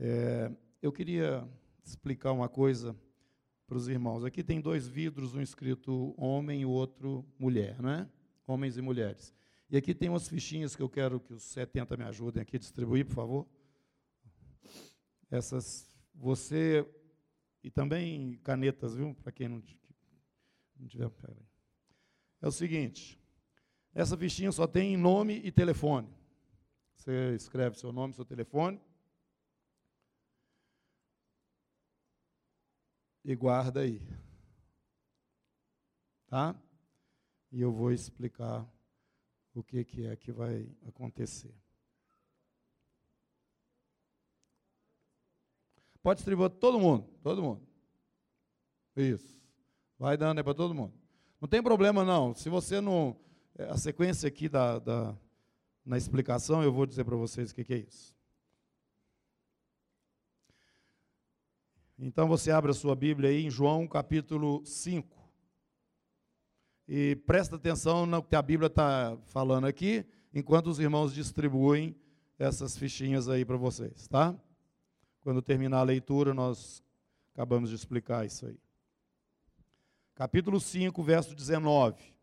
É, eu queria explicar uma coisa para os irmãos. Aqui tem dois vidros, um escrito homem e o outro mulher, não é? Homens e mulheres. E aqui tem umas fichinhas que eu quero que os 70 me ajudem aqui a distribuir, por favor. Essas, você, e também canetas, viu? Para quem não, não tiver. É o seguinte: essa fichinha só tem nome e telefone. Você escreve seu nome, seu telefone. E guarda aí. Tá? E eu vou explicar o que, que é que vai acontecer. Pode distribuir todo mundo, todo mundo. Isso. Vai dando aí para todo mundo. Não tem problema não. Se você não. É, a sequência aqui da, da na explicação, eu vou dizer para vocês o que, que é isso. Então você abre a sua Bíblia aí em João capítulo 5. E presta atenção no que a Bíblia está falando aqui, enquanto os irmãos distribuem essas fichinhas aí para vocês, tá? Quando terminar a leitura, nós acabamos de explicar isso aí. Capítulo 5, verso 19.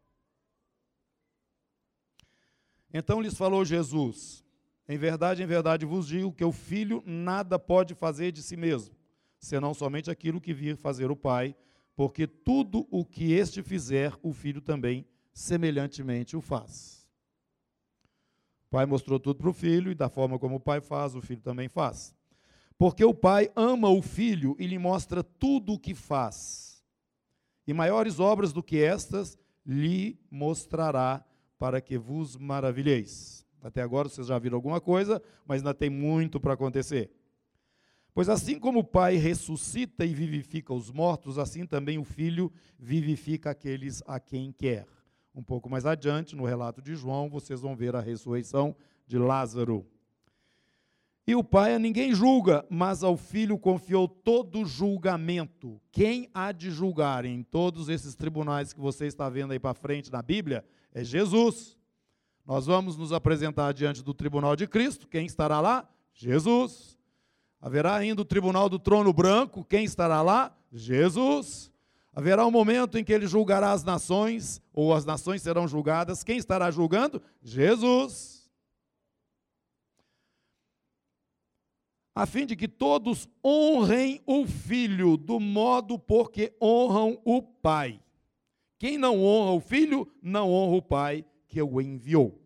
Então lhes falou Jesus: Em verdade, em verdade vos digo que o filho nada pode fazer de si mesmo, senão somente aquilo que vir fazer o Pai, porque tudo o que este fizer, o filho também semelhantemente o faz. O pai mostrou tudo para o filho, e da forma como o pai faz, o filho também faz. Porque o pai ama o filho e lhe mostra tudo o que faz. E maiores obras do que estas lhe mostrará, para que vos maravilheis. Até agora vocês já viram alguma coisa, mas ainda tem muito para acontecer. Pois assim como o Pai ressuscita e vivifica os mortos, assim também o Filho vivifica aqueles a quem quer. Um pouco mais adiante, no relato de João, vocês vão ver a ressurreição de Lázaro. E o Pai a ninguém julga, mas ao Filho confiou todo julgamento. Quem há de julgar em todos esses tribunais que você está vendo aí para frente na Bíblia é Jesus. Nós vamos nos apresentar diante do tribunal de Cristo. Quem estará lá? Jesus. Haverá ainda o tribunal do trono branco, quem estará lá? Jesus. Haverá um momento em que ele julgará as nações, ou as nações serão julgadas. Quem estará julgando? Jesus. A fim de que todos honrem o filho do modo porque honram o pai. Quem não honra o filho, não honra o pai que o enviou.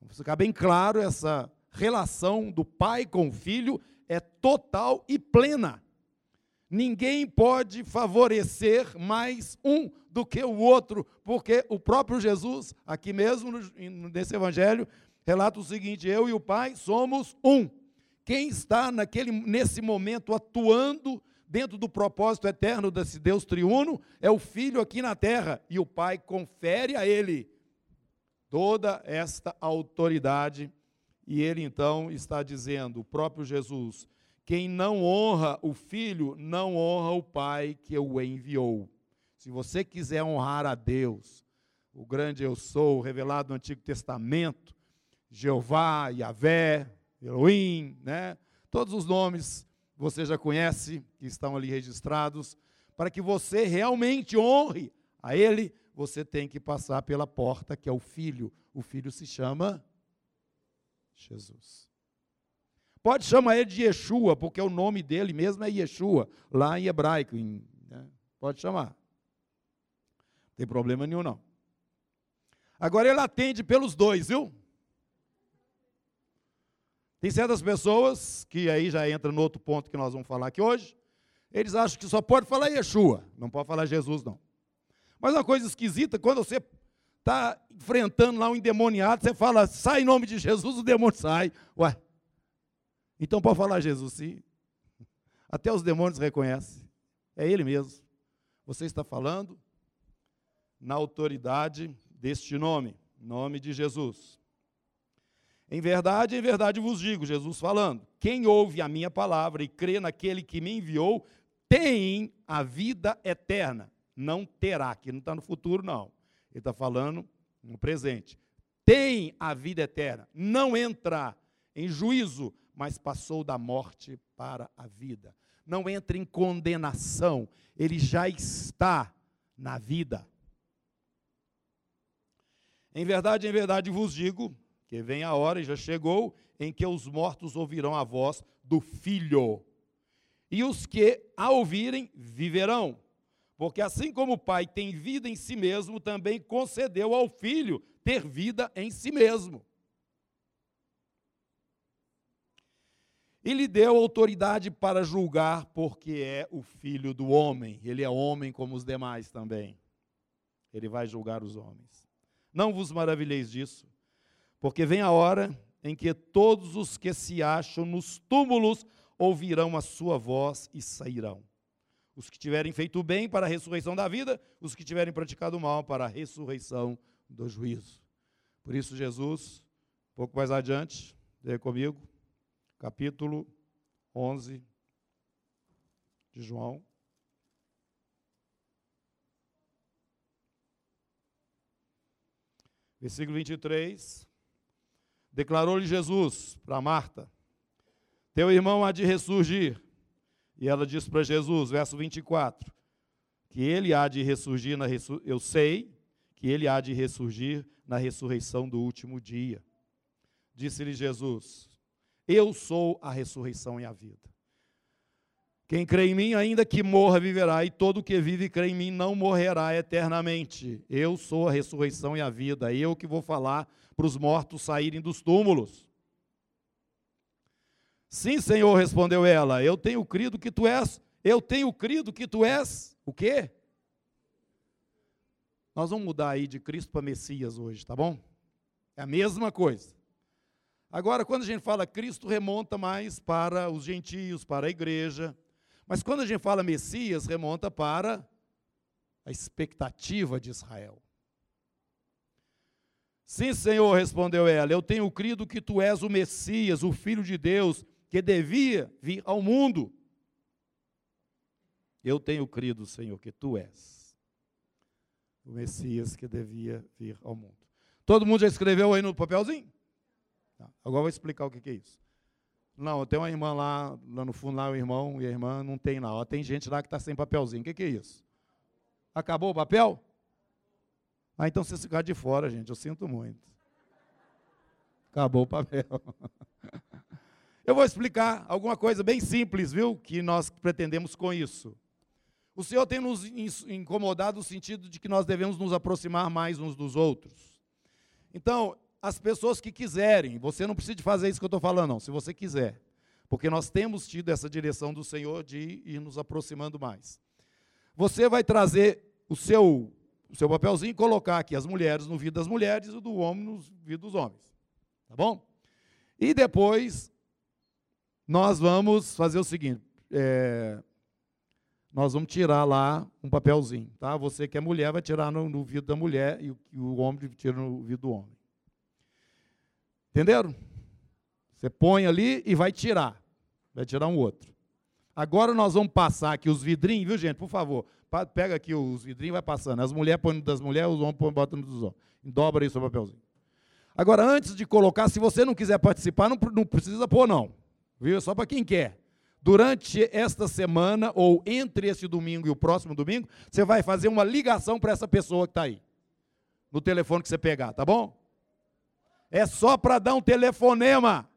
Vamos ficar bem claro essa relação do pai com o filho é total e plena. Ninguém pode favorecer mais um do que o outro, porque o próprio Jesus, aqui mesmo nesse evangelho, relata o seguinte: eu e o Pai somos um. Quem está naquele, nesse momento atuando dentro do propósito eterno desse Deus triuno é o Filho aqui na terra, e o Pai confere a ele toda esta autoridade e ele então está dizendo, o próprio Jesus, quem não honra o filho, não honra o pai que o enviou. Se você quiser honrar a Deus, o grande eu sou, revelado no Antigo Testamento, Jeová, Yahvé, Elohim, né? Todos os nomes você já conhece, que estão ali registrados, para que você realmente honre a ele, você tem que passar pela porta que é o filho. O filho se chama Jesus. Pode chamar ele de Yeshua, porque o nome dele mesmo é Yeshua, lá em hebraico. Em, né? Pode chamar. Não tem problema nenhum, não. Agora ele atende pelos dois, viu? Tem certas pessoas, que aí já entra no outro ponto que nós vamos falar aqui hoje, eles acham que só pode falar Yeshua, não pode falar Jesus, não. Mas uma coisa esquisita, quando você está enfrentando lá um endemoniado, você fala, sai em nome de Jesus, o demônio sai. Ué, então pode falar Jesus sim. Até os demônios reconhecem. É Ele mesmo. Você está falando na autoridade deste nome, nome de Jesus. Em verdade, em verdade vos digo, Jesus falando: quem ouve a minha palavra e crê naquele que me enviou, tem a vida eterna. Não terá, que não está no futuro, não. Ele está falando no presente. Tem a vida eterna. Não entrar em juízo, mas passou da morte para a vida. Não entra em condenação, ele já está na vida. Em verdade, em verdade vos digo que vem a hora, e já chegou, em que os mortos ouvirão a voz do Filho. E os que a ouvirem viverão. Porque assim como o Pai tem vida em si mesmo, também concedeu ao Filho ter vida em si mesmo. E lhe deu autoridade para julgar, porque é o filho do homem. Ele é homem como os demais também. Ele vai julgar os homens. Não vos maravilheis disso, porque vem a hora em que todos os que se acham nos túmulos ouvirão a sua voz e sairão. Os que tiverem feito bem para a ressurreição da vida, os que tiverem praticado mal para a ressurreição do juízo. Por isso, Jesus, um pouco mais adiante, leia comigo, capítulo 11 de João. Versículo 23. Declarou-lhe Jesus para Marta: Teu irmão há de ressurgir. E ela disse para Jesus, verso 24: Que ele há de ressurgir na eu sei que ele há de ressurgir na ressurreição do último dia. Disse-lhe Jesus: Eu sou a ressurreição e a vida. Quem crê em mim, ainda que morra, viverá, e todo que vive e crê em mim não morrerá eternamente. Eu sou a ressurreição e a vida, eu que vou falar para os mortos saírem dos túmulos. Sim, Senhor, respondeu ela, eu tenho crido que tu és, eu tenho crido que tu és, o quê? Nós vamos mudar aí de Cristo para Messias hoje, tá bom? É a mesma coisa. Agora, quando a gente fala Cristo, remonta mais para os gentios, para a igreja, mas quando a gente fala Messias, remonta para a expectativa de Israel. Sim, Senhor, respondeu ela, eu tenho crido que tu és o Messias, o Filho de Deus, que devia vir ao mundo. Eu tenho crido, Senhor, que tu és o Messias que devia vir ao mundo. Todo mundo já escreveu aí no papelzinho? Tá. Agora vou explicar o que é isso. Não, tem uma irmã lá, lá no fundo, lá o irmão e a irmã não tem lá. Tem gente lá que está sem papelzinho. O que, é isso? Acabou o papel? Ah, então vocês ficaram de fora, gente. Eu sinto muito. Acabou o papel. Eu vou explicar alguma coisa bem simples, viu? Que nós pretendemos com isso. O Senhor tem nos incomodado no sentido de que nós devemos nos aproximar mais uns dos outros. Então, as pessoas que quiserem. Você não precisa fazer isso que eu estou falando, não, se você quiser. Porque nós temos tido essa direção do Senhor de ir nos aproximando mais. Você vai trazer o seu, o seu papelzinho e colocar aqui as mulheres no vídeo das mulheres e do homem no vídeo dos homens. Tá bom? E depois, nós vamos fazer o seguinte: é, nós vamos tirar lá um papelzinho, tá? Você que é mulher vai tirar no, no vidro da mulher e o, o homem tira no vidro do homem. Entenderam? Você põe ali e vai tirar. Vai tirar um outro. Agora nós vamos passar aqui os vidrinhos, viu, gente? Por favor, pega aqui os vidrinhos e vai passando. As mulheres põem das mulheres, os homens põem botam dos homens. Dobra aí o seu papelzinho. Agora, antes de colocar, se você não quiser participar, não, não precisa pôr, não. Viu? Só para quem quer. Durante esta semana, ou entre esse domingo e o próximo domingo, você vai fazer uma ligação para essa pessoa que está aí. No telefone que você pegar, tá bom? é só para dar um telefonema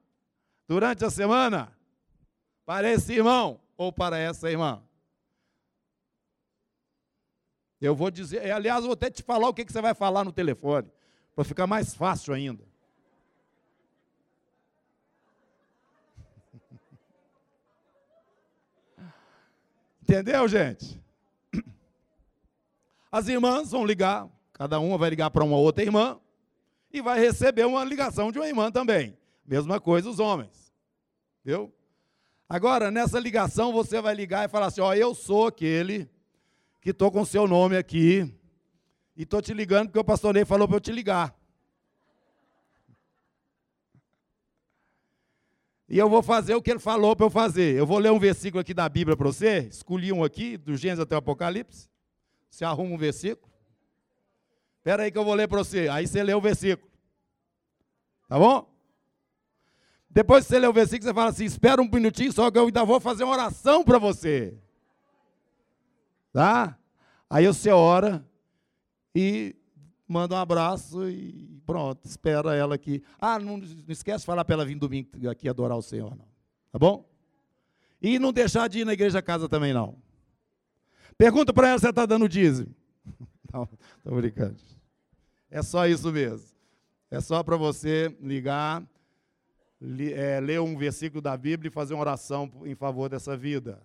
durante a semana para esse irmão ou para essa irmã. Eu vou dizer, aliás, vou até te falar o que você vai falar no telefone, para ficar mais fácil ainda. Entendeu, gente? As irmãs vão ligar, cada uma vai ligar para uma outra irmã, e vai receber uma ligação de uma irmã também. Mesma coisa os homens. Viu? Agora, nessa ligação, você vai ligar e falar assim: Ó, eu sou aquele que estou com seu nome aqui e estou te ligando porque o pastor Ney falou para eu te ligar. E eu vou fazer o que ele falou para eu fazer. Eu vou ler um versículo aqui da Bíblia para você. Escolhi um aqui, do Gênesis até o Apocalipse. Você arruma um versículo. Espera aí que eu vou ler para você. Aí você lê o versículo. Tá bom? Depois que você lê o versículo, você fala assim: espera um minutinho, só que eu ainda vou fazer uma oração para você. Tá? Aí você ora e manda um abraço e pronto, espera ela aqui. Ah, não, não esquece de falar para ela vir domingo aqui adorar o Senhor, não. Tá bom? E não deixar de ir na igreja casa também, não. Pergunta para ela se ela está dando dízimo. Não, estou brincando. É só isso mesmo. É só para você ligar, li, é, ler um versículo da Bíblia e fazer uma oração em favor dessa vida.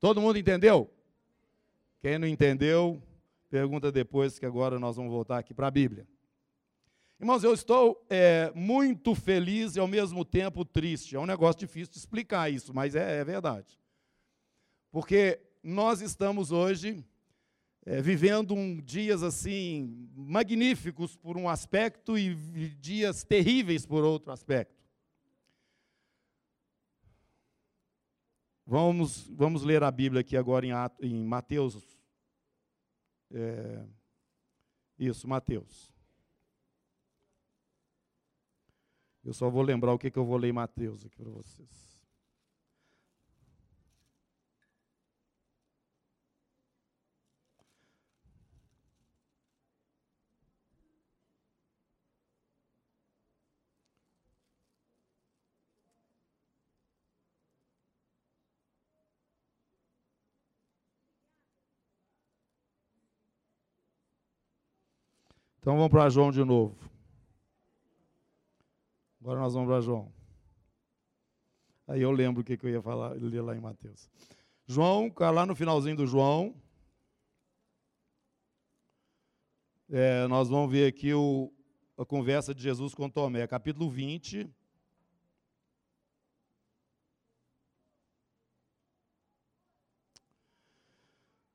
Todo mundo entendeu? Quem não entendeu, pergunta depois, que agora nós vamos voltar aqui para a Bíblia. Irmãos, eu estou é, muito feliz e ao mesmo tempo triste. É um negócio difícil de explicar isso, mas é, é verdade. Porque nós estamos hoje é, vivendo um, dias assim magníficos por um aspecto e dias terríveis por outro aspecto. Vamos, vamos ler a Bíblia aqui agora em, em Mateus. É, isso, Mateus. Eu só vou lembrar o que, que eu vou ler em Mateus aqui para vocês. Então vamos para João de novo. Agora nós vamos para João. Aí eu lembro o que, eu ia falar, ler lá em Mateus. João, lá no finalzinho do João, é, nós vamos ver aqui o, a conversa de Jesus com Tomé, capítulo 20.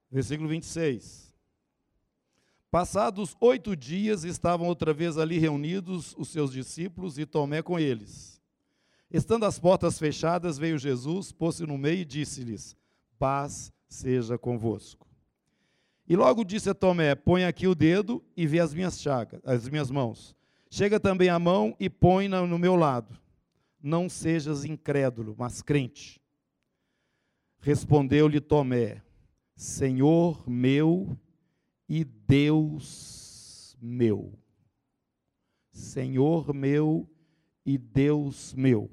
Versículo 26. Passados oito dias, estavam outra vez ali reunidos os seus discípulos e Tomé com eles. Estando as portas fechadas, veio Jesus, pôs-se no meio e disse-lhes: Paz seja convosco. E logo disse a Tomé: Põe aqui o dedo e vê as minhas chagas, as minhas mãos. Chega também a mão e põe-na no meu lado. Não sejas incrédulo, mas crente. Respondeu-lhe Tomé: Senhor meu e Deus meu. Senhor meu e Deus meu.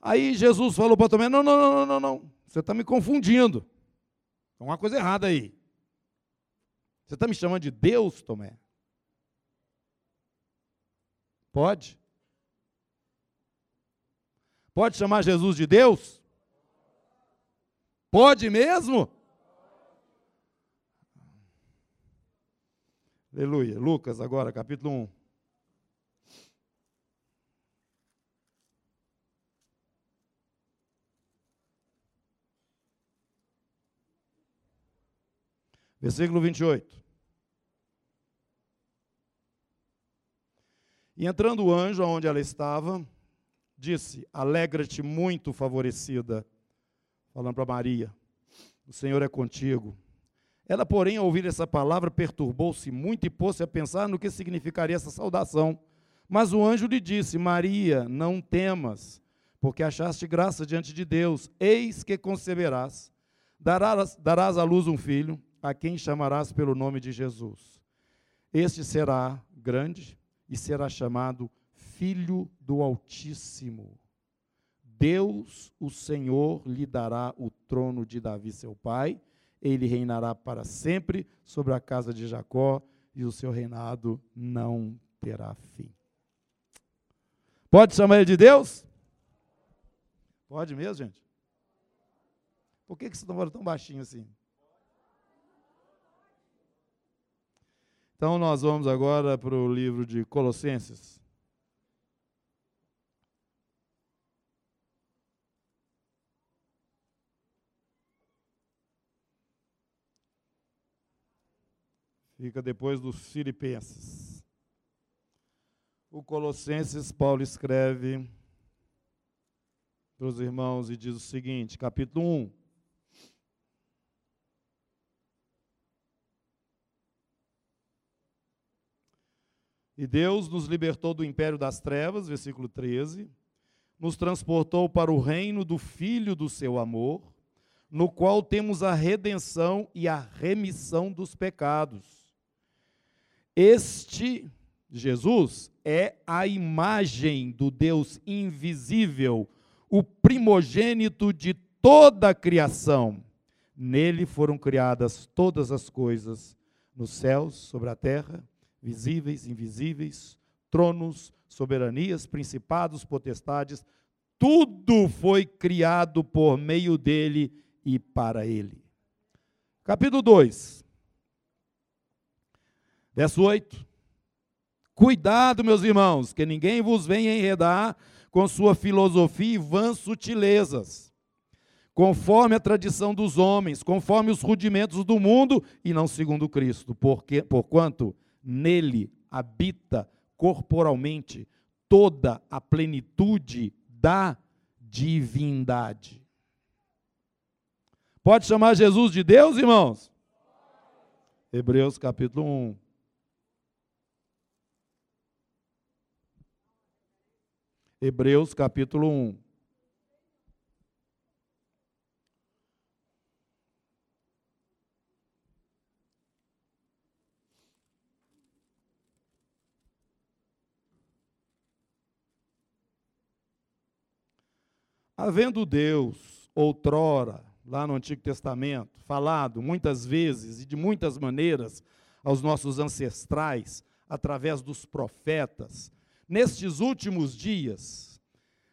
Aí Jesus falou para Tomé: não, não, não, não, não. Você está me confundindo. Tem uma coisa errada aí. Você está me chamando de Deus, Tomé? Pode? Pode chamar Jesus de Deus? Pode mesmo? Aleluia. Lucas, agora, capítulo 1. Versículo 28. E entrando o anjo aonde ela estava, disse: Alegra-te muito, favorecida. Falando para Maria: O Senhor é contigo. Ela, porém, ao ouvir essa palavra, perturbou-se muito e pôs-se a pensar no que significaria essa saudação. Mas o anjo lhe disse: Maria, não temas, porque achaste graça diante de Deus. Eis que conceberás, darás, darás à luz um filho, a quem chamarás pelo nome de Jesus. Este será grande e será chamado Filho do Altíssimo. Deus, o Senhor, lhe dará o trono de Davi, seu pai ele reinará para sempre sobre a casa de Jacó e o seu reinado não terá fim. Pode chamar ele de Deus? Pode mesmo, gente? Por que, vocês estão tão baixinho assim? Então, nós vamos agora para o livro de Colossenses. Fica depois dos Filipenses. O Colossenses, Paulo escreve para os irmãos e diz o seguinte, capítulo 1. E Deus nos libertou do império das trevas, versículo 13, nos transportou para o reino do Filho do seu amor, no qual temos a redenção e a remissão dos pecados. Este, Jesus, é a imagem do Deus invisível, o primogênito de toda a criação. Nele foram criadas todas as coisas, nos céus, sobre a terra, visíveis, invisíveis, tronos, soberanias, principados, potestades, tudo foi criado por meio dele e para ele. Capítulo 2, verso 8. Cuidado, meus irmãos, que ninguém vos venha enredar com sua filosofia e vãs sutilezas, conforme a tradição dos homens, conforme os rudimentos do mundo e não segundo Cristo, porque porquanto nele habita corporalmente toda a plenitude da divindade. Pode chamar Jesus de Deus, irmãos? Hebreus capítulo 1. Hebreus capítulo 1. Havendo Deus, outrora, lá no Antigo Testamento, falado muitas vezes e de muitas maneiras aos nossos ancestrais, através dos profetas, nestes últimos dias,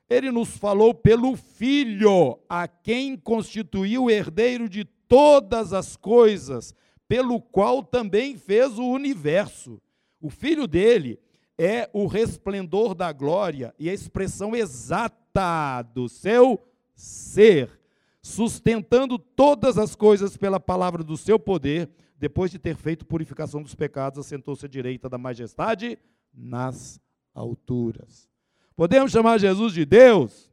ele nos falou pelo Filho, a quem constituiu o herdeiro de todas as coisas, pelo qual também fez o universo. O Filho dele é o resplendor da glória e a expressão exata do seu ser, sustentando todas as coisas pela palavra do seu poder, depois de ter feito purificação dos pecados, assentou-se à direita da majestade nas alturas. Podemos chamar Jesus de Deus?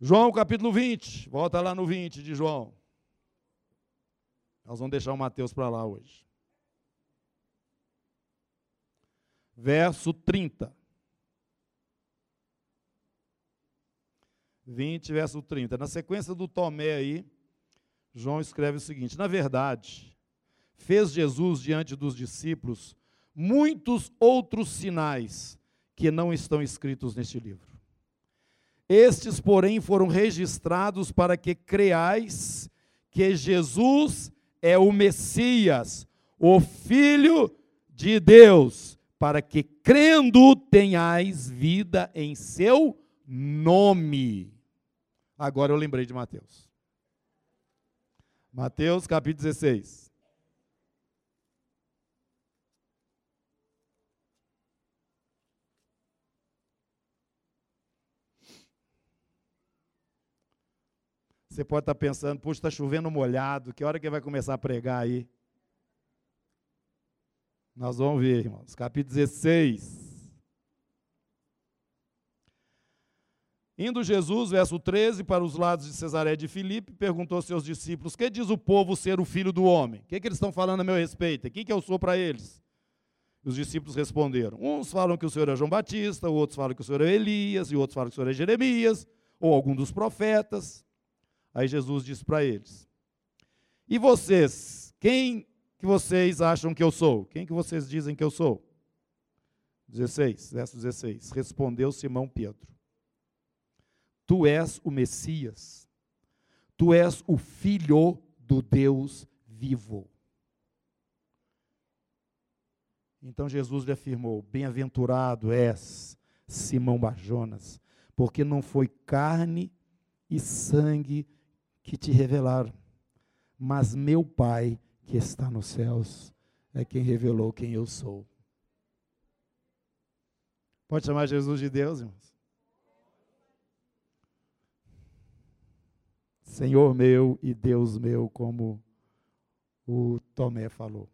João capítulo 20, volta lá no 20 de João. Nós vamos deixar o Mateus para lá hoje. verso 30. 20, verso 30. Na sequência do Tomé aí, João escreve o seguinte: Na verdade, fez Jesus diante dos discípulos muitos outros sinais que não estão escritos neste livro. Estes, porém, foram registrados para que creais que Jesus é o Messias, o Filho de Deus para que crendo tenhais vida em seu nome. Agora eu lembrei de Mateus. Mateus capítulo 16. Você pode estar pensando, puxa, está chovendo molhado, que hora que vai começar a pregar aí? Nós vamos ver, irmãos. Capítulo 16. Indo Jesus, verso 13, para os lados de Cesaré de Filipe, perguntou aos seus discípulos: Que diz o povo ser o filho do homem? O que, é que eles estão falando a meu respeito? Quem que eu sou para eles? Os discípulos responderam: Uns falam que o Senhor é João Batista, outros falam que o Senhor é Elias, e outros falam que o Senhor é Jeremias, ou algum dos profetas. Aí Jesus disse para eles: E vocês, quem que vocês acham que eu sou? Quem que vocês dizem que eu sou? 16, verso 16. Respondeu Simão Pedro: Tu és o Messias, tu és o filho do Deus vivo. Então Jesus lhe afirmou: Bem-aventurado és, Simão Barjonas, porque não foi carne e sangue que te revelaram, mas meu Pai que está nos céus é quem revelou quem eu sou. Pode chamar Jesus de Deus, irmãos? Senhor meu e Deus meu, como o Tomé falou.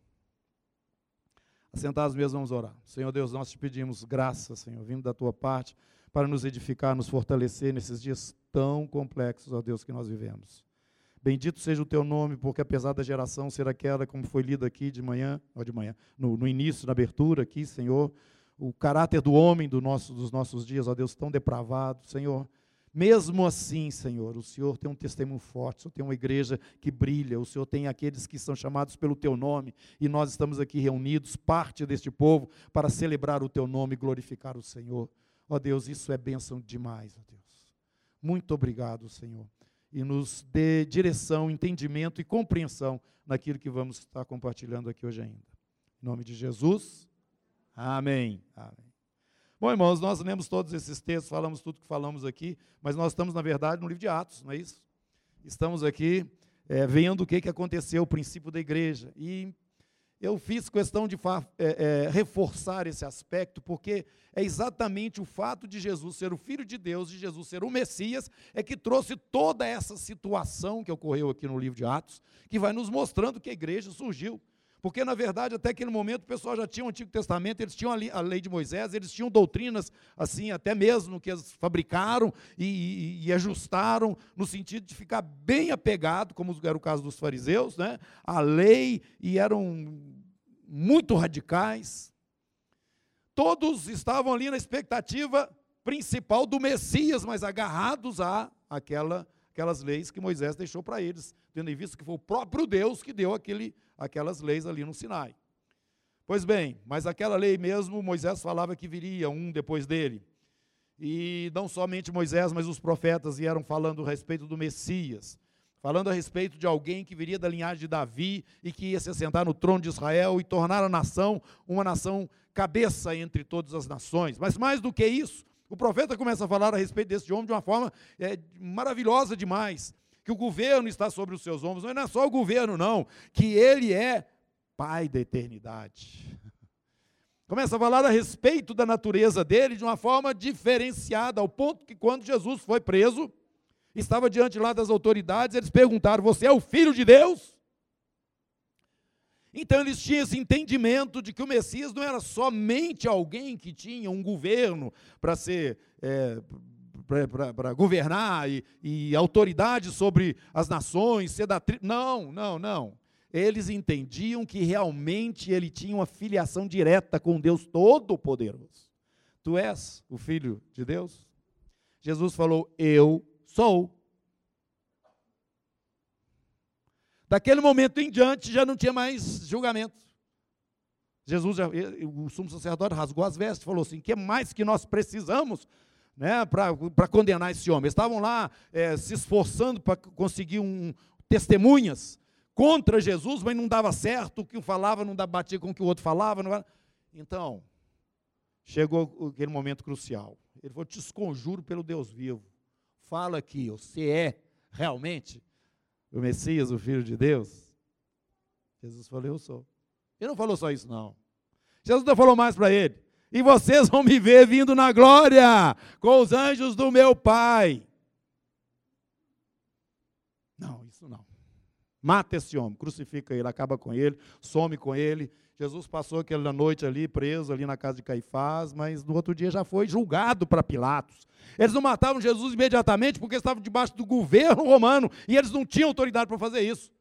Assentados mesmo, vamos orar. Senhor Deus, nós te pedimos graça, Senhor, vindo da tua parte, para nos edificar, nos fortalecer nesses dias tão complexos, ó Deus, que nós vivemos. Bendito seja o teu nome, porque apesar da geração ser aquela, como foi lida aqui de manhã, ou de manhã, no, no início, na abertura aqui, Senhor, o caráter do homem do nosso, dos nossos dias, ó Deus, tão depravado, Senhor. Mesmo assim, Senhor, o Senhor tem um testemunho forte, o Senhor tem uma igreja que brilha, o Senhor tem aqueles que são chamados pelo Teu nome, e nós estamos aqui reunidos, parte deste povo, para celebrar o Teu nome e glorificar o Senhor. Ó Deus, isso é bênção demais, ó Deus. Muito obrigado, Senhor. E nos dê direção, entendimento e compreensão naquilo que vamos estar compartilhando aqui hoje ainda. Em nome de Jesus. Amém. Amém. Bom, irmãos, nós lemos todos esses textos, falamos tudo que falamos aqui, mas nós estamos, na verdade, no livro de Atos, não é isso? Estamos aqui é, vendo o que, que aconteceu, o princípio da igreja. E eu fiz questão de é, é, reforçar esse aspecto, porque é exatamente o fato de Jesus ser o Filho de Deus, de Jesus ser o Messias, é que trouxe toda essa situação que ocorreu aqui no livro de Atos, que vai nos mostrando que a igreja surgiu. Porque, na verdade, até aquele momento o pessoal já tinha o Antigo Testamento, eles tinham a lei de Moisés, eles tinham doutrinas, assim, até mesmo que eles fabricaram e, e, e ajustaram, no sentido de ficar bem apegado, como era o caso dos fariseus, né, à lei, e eram muito radicais. Todos estavam ali na expectativa principal do Messias, mas agarrados a aquela, aquelas leis que Moisés deixou para eles, tendo em vista que foi o próprio Deus que deu aquele aquelas leis ali no Sinai. Pois bem, mas aquela lei mesmo, Moisés falava que viria um depois dele. E não somente Moisés, mas os profetas vieram falando a respeito do Messias, falando a respeito de alguém que viria da linhagem de Davi e que ia se assentar no trono de Israel e tornar a nação uma nação cabeça entre todas as nações. Mas mais do que isso, o profeta começa a falar a respeito desse homem de uma forma é, maravilhosa demais que o governo está sobre os seus ombros. Mas não é só o governo, não, que ele é Pai da eternidade. Começa a falar a respeito da natureza dele de uma forma diferenciada, ao ponto que quando Jesus foi preso, estava diante lá das autoridades, eles perguntaram: Você é o filho de Deus? Então eles tinham esse entendimento de que o Messias não era somente alguém que tinha um governo para ser é, para governar e, e, autoridade sobre as nações, ser da tri... Não, não, não. Eles entendiam que realmente ele tinha uma filiação direta com Deus Todo-Poderoso. Tu és o filho de Deus? Jesus falou: Eu sou. Daquele momento em diante já não tinha mais julgamento. Jesus, o sumo sacerdote rasgou as vestes e falou assim: que mais que nós precisamos né, para condenar esse homem. Eles estavam lá é, se esforçando para conseguir um, testemunhas contra Jesus, mas não dava certo, o que um falava não batia com o que o outro falava. Não... Então, chegou aquele momento crucial. Ele falou: Te esconjuro pelo Deus vivo. Fala aqui, você é realmente o Messias, o Filho de Deus? Jesus falou: Eu sou. Ele não falou só isso, não. Jesus não falou mais para ele e vocês vão me ver vindo na glória com os anjos do meu Pai. Não, isso não. Mata esse homem, crucifica ele, acaba com ele, some com ele. Jesus passou aquela noite ali preso ali na casa de Caifás, mas no outro dia já foi julgado para Pilatos. Eles não matavam Jesus imediatamente porque estavam debaixo do governo romano e eles não tinham autoridade para fazer isso.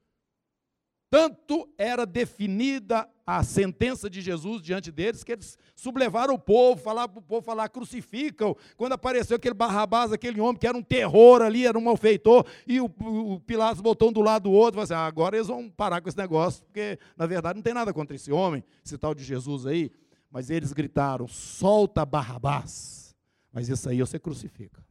Tanto era definida a sentença de Jesus diante deles, que eles sublevaram o povo, falaram para o povo falar, crucificam. Quando apareceu aquele Barrabás, aquele homem que era um terror ali, era um malfeitor, e o, o Pilatos botou um do lado do outro, assim, ah, agora eles vão parar com esse negócio, porque na verdade não tem nada contra esse homem, esse tal de Jesus aí. Mas eles gritaram, solta Barrabás. Mas isso aí você crucifica.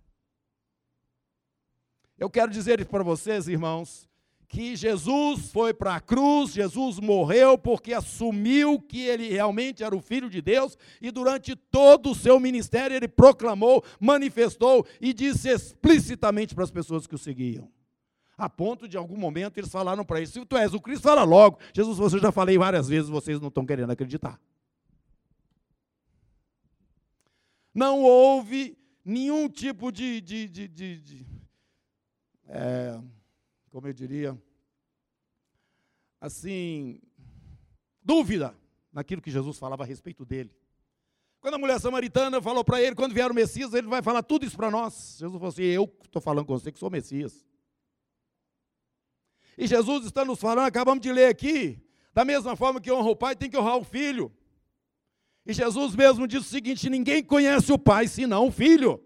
Eu quero dizer para vocês, irmãos, que Jesus foi para a cruz, Jesus morreu porque assumiu que ele realmente era o Filho de Deus e durante todo o seu ministério ele proclamou, manifestou e disse explicitamente para as pessoas que o seguiam. A ponto de algum momento eles falaram para ele: se tu és o Cristo, fala logo. Jesus, você já falei várias vezes, vocês não estão querendo acreditar. Não houve nenhum tipo de, de, de, de, de é, como eu diria, assim, dúvida naquilo que Jesus falava a respeito dele. Quando a mulher samaritana falou para ele, quando vier o Messias, ele vai falar tudo isso para nós. Jesus falou assim: Eu estou falando com você que sou o Messias. E Jesus está nos falando, acabamos de ler aqui, da mesma forma que honra o pai, tem que honrar o filho. E Jesus mesmo diz o seguinte: ninguém conhece o pai senão o filho.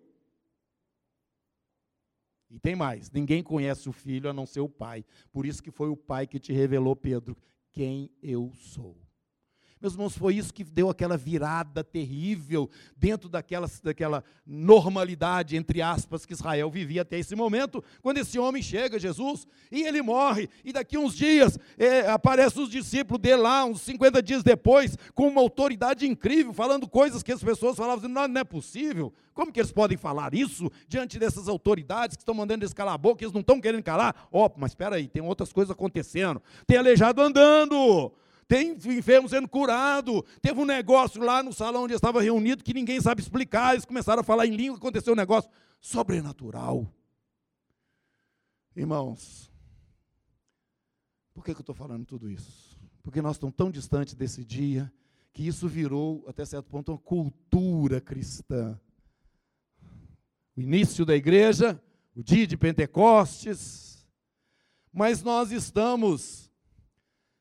E tem mais: ninguém conhece o filho a não ser o pai. Por isso que foi o pai que te revelou, Pedro, quem eu sou. Meus irmãos, foi isso que deu aquela virada terrível dentro daquela, daquela normalidade, entre aspas, que Israel vivia até esse momento, quando esse homem chega, Jesus, e ele morre, e daqui uns dias é, aparecem os discípulos dele lá, uns 50 dias depois, com uma autoridade incrível, falando coisas que as pessoas falavam assim, não, não é possível, como que eles podem falar isso diante dessas autoridades que estão mandando eles calar a boca, eles não estão querendo calar? Ó, oh, mas espera aí, tem outras coisas acontecendo, tem aleijado andando, tem enfermo sendo curado. Teve um negócio lá no salão onde eu estava reunido que ninguém sabe explicar. Eles começaram a falar em língua, aconteceu um negócio sobrenatural. Irmãos, por que, que eu estou falando tudo isso? Porque nós estamos tão distantes desse dia que isso virou, até certo ponto, uma cultura cristã. O início da igreja, o dia de Pentecostes, mas nós estamos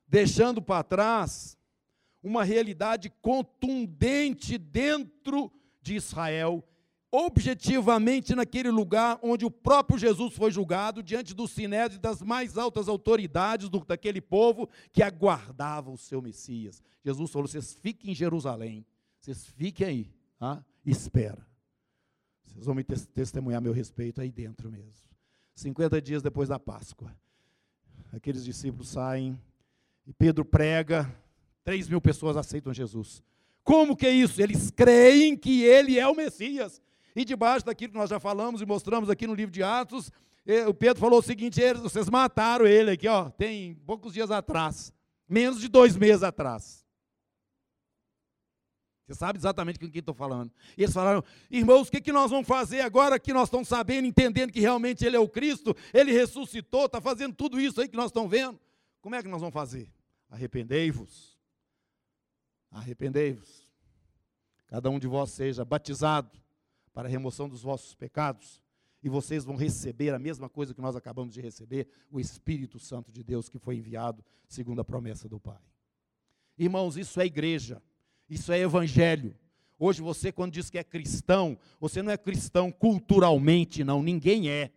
deixando para trás uma realidade contundente dentro de Israel, objetivamente naquele lugar onde o próprio Jesus foi julgado, diante do sinédrio das mais altas autoridades do, daquele povo que aguardava o seu Messias. Jesus falou: vocês fiquem em Jerusalém, vocês fiquem aí, tá? espera. Vocês vão me testemunhar meu respeito aí dentro mesmo. 50 dias depois da Páscoa, aqueles discípulos saem e Pedro prega, 3 mil pessoas aceitam Jesus. Como que é isso? Eles creem que ele é o Messias. E debaixo daquilo que nós já falamos e mostramos aqui no livro de Atos, eh, o Pedro falou o seguinte: vocês mataram ele aqui, ó, tem poucos dias atrás, menos de dois meses atrás. Você sabe exatamente com quem estou falando. E eles falaram, irmãos, o que, que nós vamos fazer agora que nós estamos sabendo, entendendo que realmente Ele é o Cristo, Ele ressuscitou, está fazendo tudo isso aí que nós estamos vendo? Como é que nós vamos fazer? Arrependei-vos. Arrependei-vos. Cada um de vós seja batizado para a remoção dos vossos pecados, e vocês vão receber a mesma coisa que nós acabamos de receber, o Espírito Santo de Deus que foi enviado segundo a promessa do Pai. Irmãos, isso é igreja, isso é evangelho. Hoje você, quando diz que é cristão, você não é cristão culturalmente, não, ninguém é.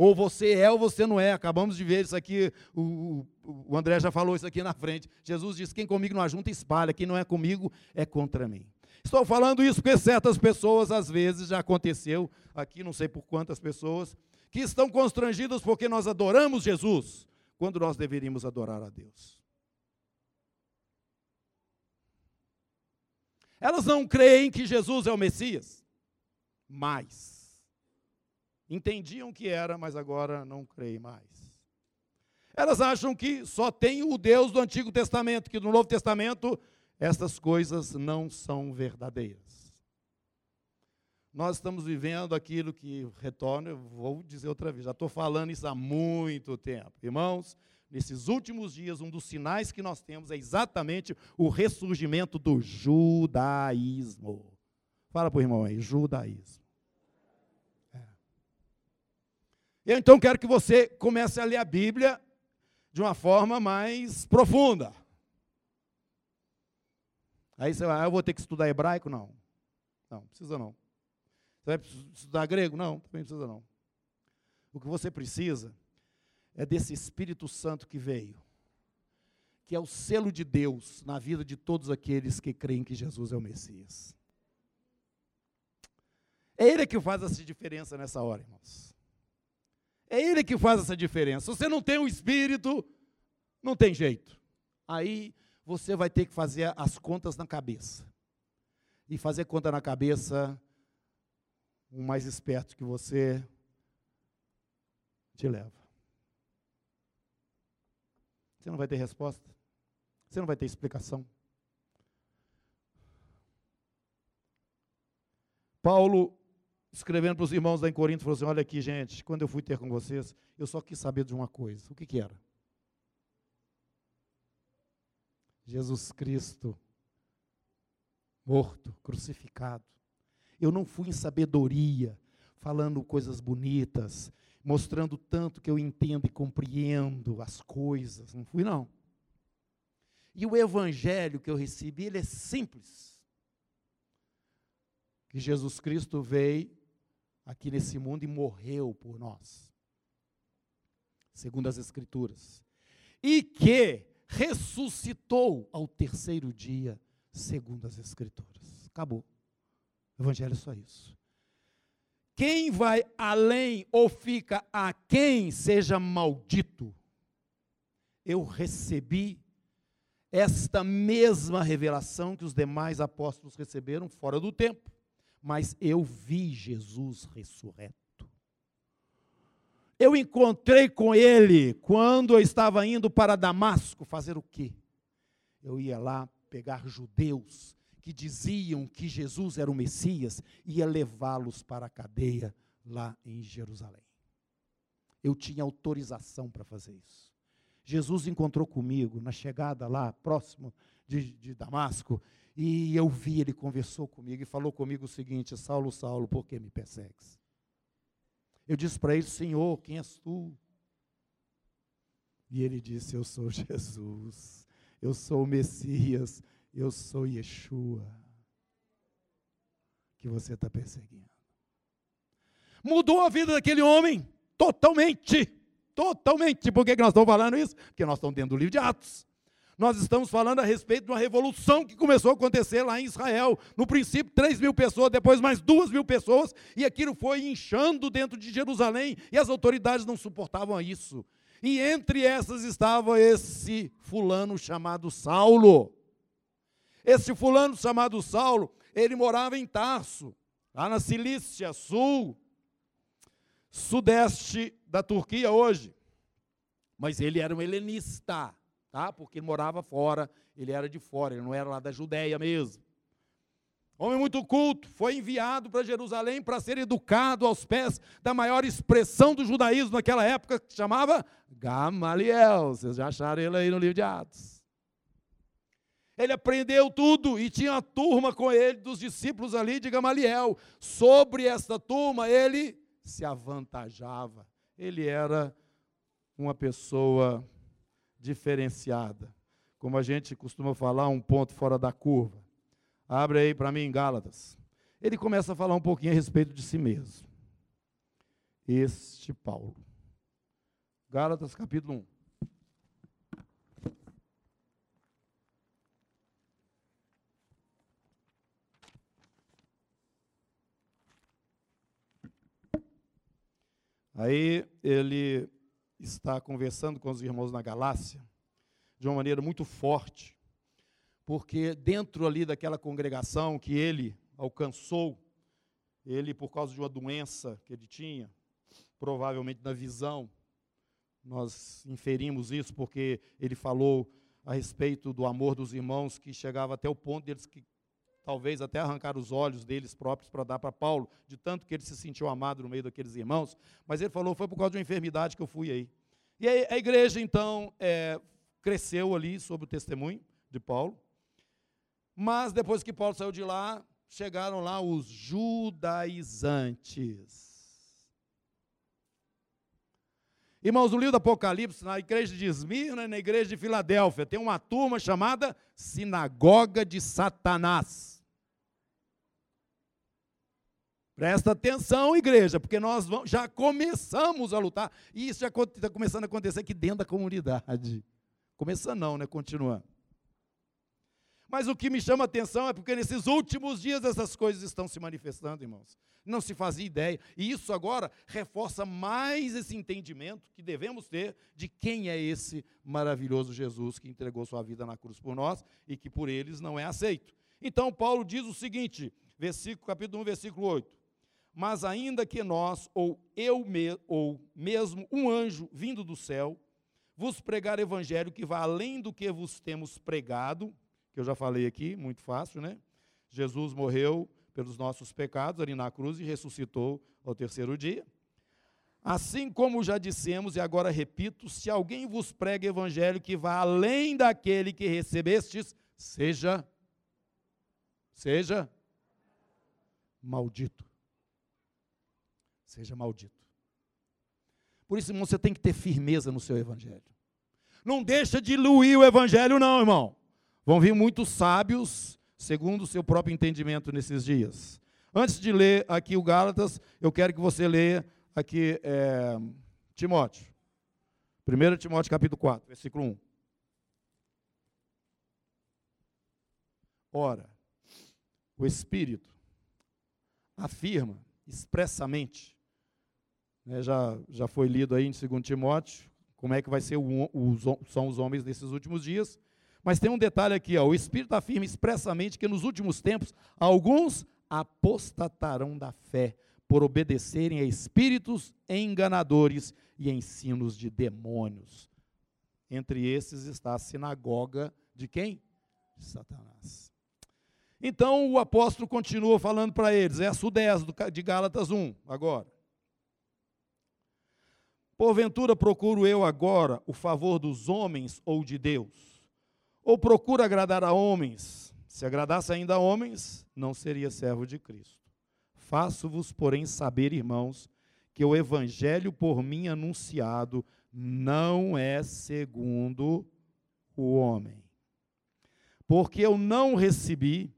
Ou você é ou você não é. Acabamos de ver isso aqui, o, o André já falou isso aqui na frente. Jesus disse: quem comigo não ajunta, espalha, quem não é comigo é contra mim. Estou falando isso porque certas pessoas, às vezes, já aconteceu, aqui não sei por quantas pessoas, que estão constrangidas porque nós adoramos Jesus, quando nós deveríamos adorar a Deus. Elas não creem que Jesus é o Messias, mas Entendiam que era, mas agora não creem mais. Elas acham que só tem o Deus do Antigo Testamento, que no Novo Testamento essas coisas não são verdadeiras. Nós estamos vivendo aquilo que, retorno, eu vou dizer outra vez, já estou falando isso há muito tempo. Irmãos, nesses últimos dias, um dos sinais que nós temos é exatamente o ressurgimento do judaísmo. Fala para o irmão aí, judaísmo. Eu então quero que você comece a ler a Bíblia de uma forma mais profunda. Aí você vai, ah, eu vou ter que estudar hebraico? Não. Não, precisa não. Você vai estudar grego? Não, também precisa não. O que você precisa é desse Espírito Santo que veio, que é o selo de Deus na vida de todos aqueles que creem que Jesus é o Messias. É Ele que faz essa diferença nessa hora, irmãos. É Ele que faz essa diferença. Se você não tem o Espírito, não tem jeito. Aí você vai ter que fazer as contas na cabeça. E fazer conta na cabeça, um mais esperto que você te leva. Você não vai ter resposta. Você não vai ter explicação. Paulo escrevendo para os irmãos lá em Corinto, falou assim: Olha aqui, gente, quando eu fui ter com vocês, eu só quis saber de uma coisa. O que, que era? Jesus Cristo, morto, crucificado. Eu não fui em sabedoria, falando coisas bonitas. mostrando tanto que eu entendo e compreendo as coisas. Não fui, não. E o evangelho que eu recebi, ele é simples. Que Jesus Cristo veio aqui nesse mundo e morreu por nós. Segundo as Escrituras. E que ressuscitou ao terceiro dia, segundo as Escrituras. Acabou. O Evangelho é só isso. Quem vai além ou fica a quem seja maldito. Eu recebi esta mesma revelação que os demais apóstolos receberam fora do tempo, mas eu vi Jesus ressurreto. Eu encontrei com ele quando eu estava indo para Damasco fazer o quê? Eu ia lá pegar judeus que diziam que Jesus era o Messias e ia levá-los para a cadeia lá em Jerusalém. Eu tinha autorização para fazer isso. Jesus encontrou comigo na chegada lá, próximo de, de Damasco, e eu vi, ele conversou comigo e falou comigo o seguinte: Saulo, Saulo, por que me persegues? Eu disse para ele: Senhor, quem és tu? E ele disse: Eu sou Jesus, eu sou o Messias, eu sou Yeshua, que você está perseguindo. Mudou a vida daquele homem, totalmente. Totalmente. Por que, que nós estamos falando isso? Porque nós estamos dentro do livro de Atos. Nós estamos falando a respeito de uma revolução que começou a acontecer lá em Israel. No princípio, 3 mil pessoas, depois mais 2 mil pessoas, e aquilo foi inchando dentro de Jerusalém, e as autoridades não suportavam isso. E entre essas estava esse fulano chamado Saulo. Esse fulano chamado Saulo, ele morava em Tarso, lá na Cilícia Sul, sudeste da Turquia hoje. Mas ele era um helenista tá? porque morava fora, ele era de fora, ele não era lá da Judéia mesmo. Homem muito culto, foi enviado para Jerusalém para ser educado aos pés da maior expressão do judaísmo naquela época, que chamava Gamaliel. Vocês já acharam ele aí no livro de Atos. Ele aprendeu tudo e tinha uma turma com ele, dos discípulos ali de Gamaliel. Sobre esta turma, ele se avantajava. Ele era uma pessoa diferenciada. Como a gente costuma falar, um ponto fora da curva. Abre aí para mim em Gálatas. Ele começa a falar um pouquinho a respeito de si mesmo. Este Paulo. Gálatas capítulo 1. Aí ele está conversando com os irmãos na Galácia de uma maneira muito forte, porque dentro ali daquela congregação que ele alcançou, ele por causa de uma doença que ele tinha, provavelmente na visão, nós inferimos isso porque ele falou a respeito do amor dos irmãos que chegava até o ponto deles que talvez até arrancar os olhos deles próprios para dar para Paulo, de tanto que ele se sentiu amado no meio daqueles irmãos. Mas ele falou, foi por causa de uma enfermidade que eu fui aí. E aí, a igreja, então, é, cresceu ali sob o testemunho de Paulo. Mas depois que Paulo saiu de lá, chegaram lá os judaizantes. Irmãos, no livro do Apocalipse, na igreja de Esmirna e na igreja de Filadélfia, tem uma turma chamada Sinagoga de Satanás. Presta atenção, igreja, porque nós já começamos a lutar. E isso já está começando a acontecer aqui dentro da comunidade. Começando não, né? Continuando. Mas o que me chama a atenção é porque nesses últimos dias essas coisas estão se manifestando, irmãos. Não se fazia ideia. E isso agora reforça mais esse entendimento que devemos ter de quem é esse maravilhoso Jesus que entregou sua vida na cruz por nós e que por eles não é aceito. Então, Paulo diz o seguinte, versículo, capítulo 1, versículo 8 mas ainda que nós, ou eu, me, ou mesmo um anjo vindo do céu, vos pregar evangelho que vá além do que vos temos pregado, que eu já falei aqui, muito fácil, né? Jesus morreu pelos nossos pecados ali na cruz e ressuscitou ao terceiro dia. Assim como já dissemos e agora repito, se alguém vos prega evangelho que vá além daquele que recebestes, seja seja maldito seja maldito. Por isso, irmão, você tem que ter firmeza no seu evangelho. Não deixa diluir o evangelho, não, irmão. Vão vir muitos sábios, segundo o seu próprio entendimento nesses dias. Antes de ler aqui o Gálatas, eu quero que você leia aqui é, Timóteo. 1 Timóteo capítulo 4, versículo 1. Ora, o Espírito afirma expressamente, né, já, já foi lido aí em 2 Timóteo, como é que vai ser o, o, são os homens desses últimos dias. Mas tem um detalhe aqui, ó, o Espírito afirma expressamente que nos últimos tempos alguns apostatarão da fé por obedecerem a espíritos enganadores e ensinos de demônios. Entre esses está a sinagoga de quem? De Satanás. Então o apóstolo continua falando para eles, verso 10 de Gálatas 1, agora. Porventura procuro eu agora o favor dos homens ou de Deus? Ou procuro agradar a homens? Se agradasse ainda a homens, não seria servo de Cristo. Faço-vos, porém, saber, irmãos, que o evangelho por mim anunciado não é segundo o homem. Porque eu não recebi,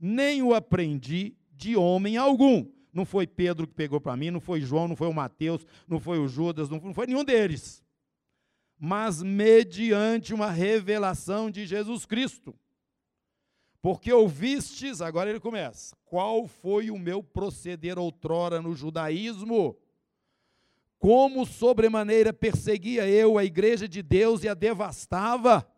nem o aprendi de homem algum não foi Pedro que pegou para mim, não foi João, não foi o Mateus, não foi o Judas, não foi nenhum deles. Mas mediante uma revelação de Jesus Cristo. Porque ouvistes, agora ele começa, qual foi o meu proceder outrora no judaísmo? Como sobremaneira perseguia eu a igreja de Deus e a devastava?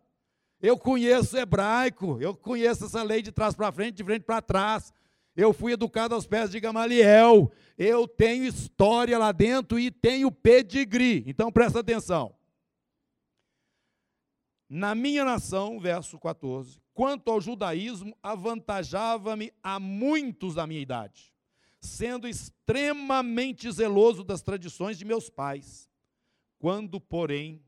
Eu conheço hebraico, eu conheço essa lei de trás para frente, de frente para trás. Eu fui educado aos pés de Gamaliel. Eu tenho história lá dentro e tenho pedigree. Então presta atenção. Na minha nação, verso 14, quanto ao judaísmo, avantajava-me a muitos da minha idade, sendo extremamente zeloso das tradições de meus pais. Quando, porém,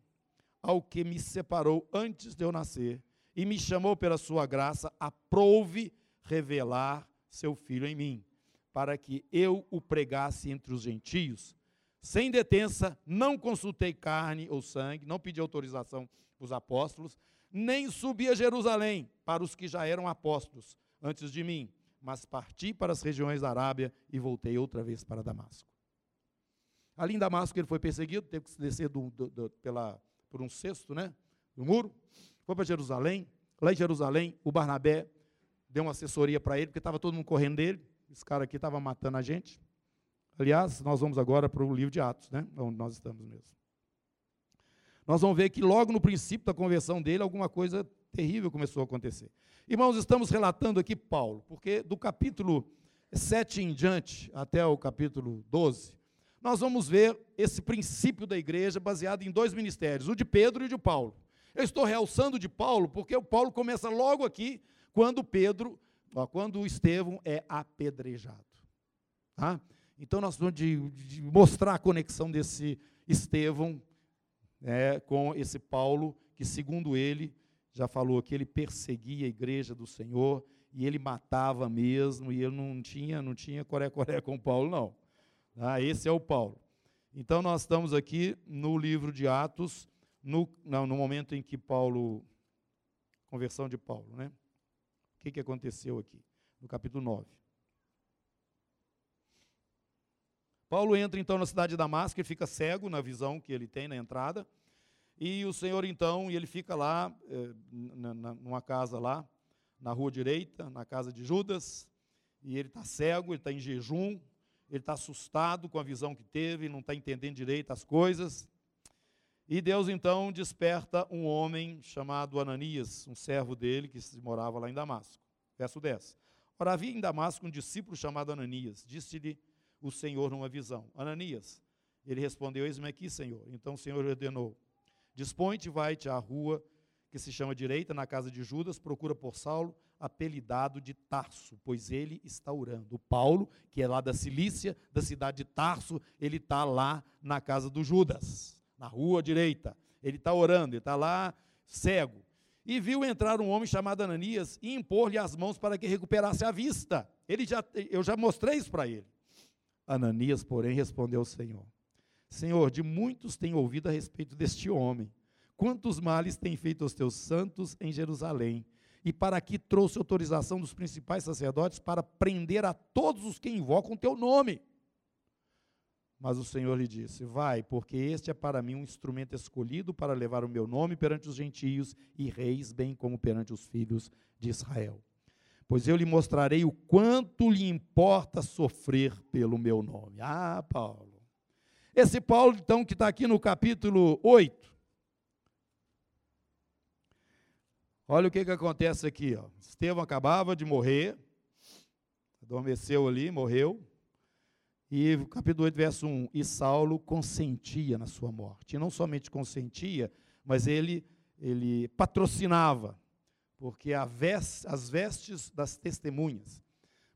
ao que me separou antes de eu nascer e me chamou pela sua graça, aprouve revelar seu filho em mim, para que eu o pregasse entre os gentios. Sem detença, não consultei carne ou sangue, não pedi autorização os apóstolos, nem subi a Jerusalém para os que já eram apóstolos antes de mim, mas parti para as regiões da Arábia e voltei outra vez para Damasco. Ali em Damasco ele foi perseguido, teve que descer do, do, do, pela, por um cesto né, do muro, foi para Jerusalém. Lá em Jerusalém, o Barnabé deu uma assessoria para ele, porque estava todo mundo correndo dele. Esse cara aqui estava matando a gente. Aliás, nós vamos agora para o livro de Atos, né? onde nós estamos mesmo. Nós vamos ver que logo no princípio da conversão dele, alguma coisa terrível começou a acontecer. Irmãos, estamos relatando aqui Paulo, porque do capítulo 7 em diante, até o capítulo 12, nós vamos ver esse princípio da igreja baseado em dois ministérios, o de Pedro e o de Paulo. Eu estou realçando de Paulo, porque o Paulo começa logo aqui quando Pedro, ó, quando Estevão é apedrejado. Tá? Então nós vamos de, de mostrar a conexão desse Estevão é, com esse Paulo, que segundo ele, já falou que ele perseguia a igreja do Senhor e ele matava mesmo, e ele não tinha, não tinha coré-coré com Paulo, não. Ah, esse é o Paulo. Então nós estamos aqui no livro de Atos, no, não, no momento em que Paulo, conversão de Paulo, né? Que, que aconteceu aqui? No capítulo 9. Paulo entra então na cidade de Damasco, ele fica cego na visão que ele tem na entrada. E o Senhor então, ele fica lá, é, numa casa lá, na rua direita, na casa de Judas, e ele está cego, ele está em jejum, ele está assustado com a visão que teve, não está entendendo direito as coisas. E Deus então desperta um homem chamado Ananias, um servo dele que morava lá em Damasco. Verso 10. Ora, havia em Damasco um discípulo chamado Ananias. Disse-lhe o Senhor numa visão: Ananias. Ele respondeu: Eis-me aqui, Senhor. Então o Senhor ordenou: Dispõe-te, vai-te à rua que se chama direita, na casa de Judas, procura por Saulo, apelidado de Tarso, pois ele está orando. O Paulo, que é lá da Cilícia, da cidade de Tarso, ele está lá na casa do Judas na rua direita. Ele está orando, ele está lá cego. E viu entrar um homem chamado Ananias e impor-lhe as mãos para que recuperasse a vista. Ele já, eu já mostrei isso para ele. Ananias, porém, respondeu ao Senhor: Senhor, de muitos tenho ouvido a respeito deste homem. Quantos males tem feito aos teus santos em Jerusalém? E para aqui trouxe autorização dos principais sacerdotes para prender a todos os que invocam teu nome. Mas o Senhor lhe disse: Vai, porque este é para mim um instrumento escolhido para levar o meu nome perante os gentios e reis, bem como perante os filhos de Israel. Pois eu lhe mostrarei o quanto lhe importa sofrer pelo meu nome. Ah, Paulo. Esse Paulo, então, que está aqui no capítulo 8. Olha o que, que acontece aqui. Ó. Estevão acabava de morrer, adormeceu ali, morreu. E capítulo 8, verso 1: E Saulo consentia na sua morte. E não somente consentia, mas ele, ele patrocinava, porque vest, as vestes das testemunhas.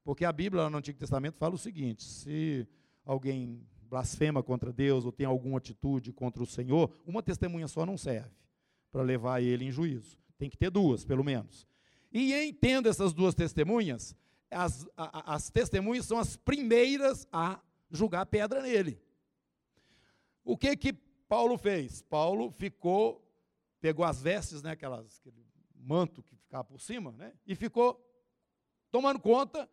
Porque a Bíblia no Antigo Testamento fala o seguinte: se alguém blasfema contra Deus ou tem alguma atitude contra o Senhor, uma testemunha só não serve para levar ele em juízo. Tem que ter duas, pelo menos. E entenda essas duas testemunhas, as, as testemunhas são as primeiras a julgar pedra nele. O que que Paulo fez? Paulo ficou, pegou as vestes, né, aquelas, aquele manto que ficava por cima, né, e ficou tomando conta,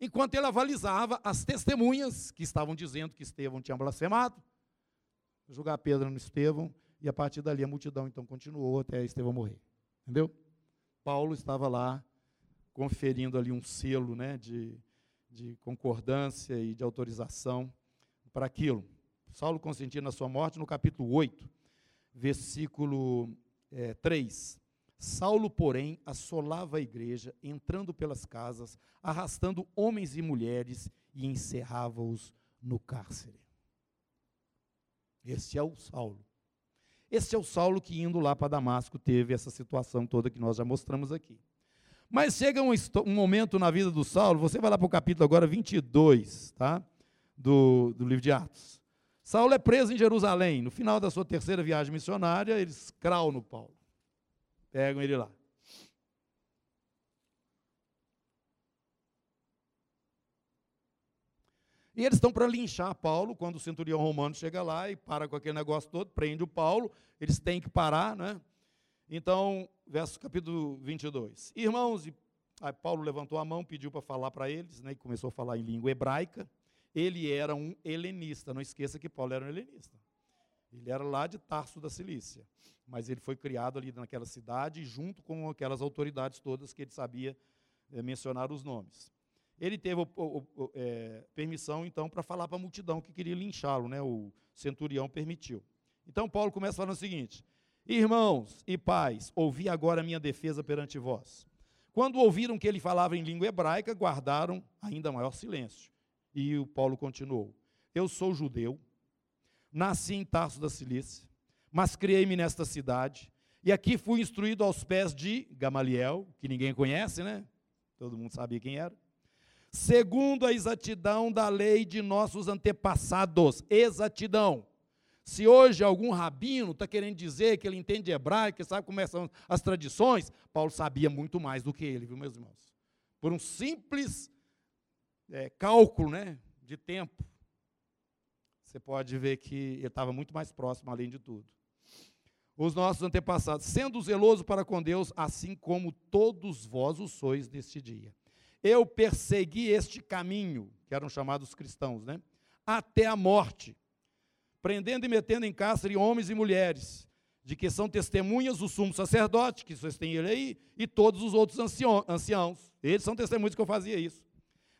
enquanto ele avalizava as testemunhas que estavam dizendo que Estevão tinha blasfemado, julgar pedra no Estevão, e a partir dali a multidão então continuou até Estevão morrer. Entendeu? Paulo estava lá conferindo ali um selo né, de, de concordância e de autorização para aquilo. Saulo consentia na sua morte no capítulo 8, versículo é, 3. Saulo, porém, assolava a igreja, entrando pelas casas, arrastando homens e mulheres e encerrava-os no cárcere. Esse é o Saulo. Esse é o Saulo que, indo lá para Damasco, teve essa situação toda que nós já mostramos aqui. Mas chega um, um, momento na vida do Saulo, você vai lá para o capítulo agora 22, tá? Do, do livro de Atos. Saulo é preso em Jerusalém. No final da sua terceira viagem missionária, eles craam no Paulo. Pegam ele lá. E eles estão para linchar Paulo quando o centurião romano chega lá e para com aquele negócio todo, prende o Paulo. Eles têm que parar, né? Então, verso capítulo 22. Irmãos, aí Paulo levantou a mão, pediu para falar para eles, né, e começou a falar em língua hebraica. Ele era um helenista, não esqueça que Paulo era um helenista. Ele era lá de Tarso da Cilícia, mas ele foi criado ali naquela cidade, junto com aquelas autoridades todas que ele sabia é, mencionar os nomes. Ele teve o, o, o, é, permissão, então, para falar para a multidão que queria linchá-lo, né? o centurião permitiu. Então, Paulo começa falando o seguinte: Irmãos e pais, ouvi agora a minha defesa perante vós. Quando ouviram que ele falava em língua hebraica, guardaram ainda maior silêncio. E o Paulo continuou: Eu sou judeu, nasci em Tarso da Cilícia, mas criei-me nesta cidade, e aqui fui instruído aos pés de Gamaliel, que ninguém conhece, né? Todo mundo sabia quem era. Segundo a exatidão da lei de nossos antepassados, exatidão. Se hoje algum rabino está querendo dizer que ele entende hebraico, que sabe como são as tradições, Paulo sabia muito mais do que ele, viu, meus irmãos? Por um simples é, cálculo né, de tempo, você pode ver que ele estava muito mais próximo, além de tudo. Os nossos antepassados, sendo zeloso para com Deus, assim como todos vós o sois neste dia. Eu persegui este caminho, que eram chamados cristãos, né? Até a morte prendendo e metendo em cárcere homens e mulheres, de que são testemunhas o sumo sacerdote, que vocês têm ele aí, e todos os outros anciãos. Eles são testemunhas que eu fazia isso.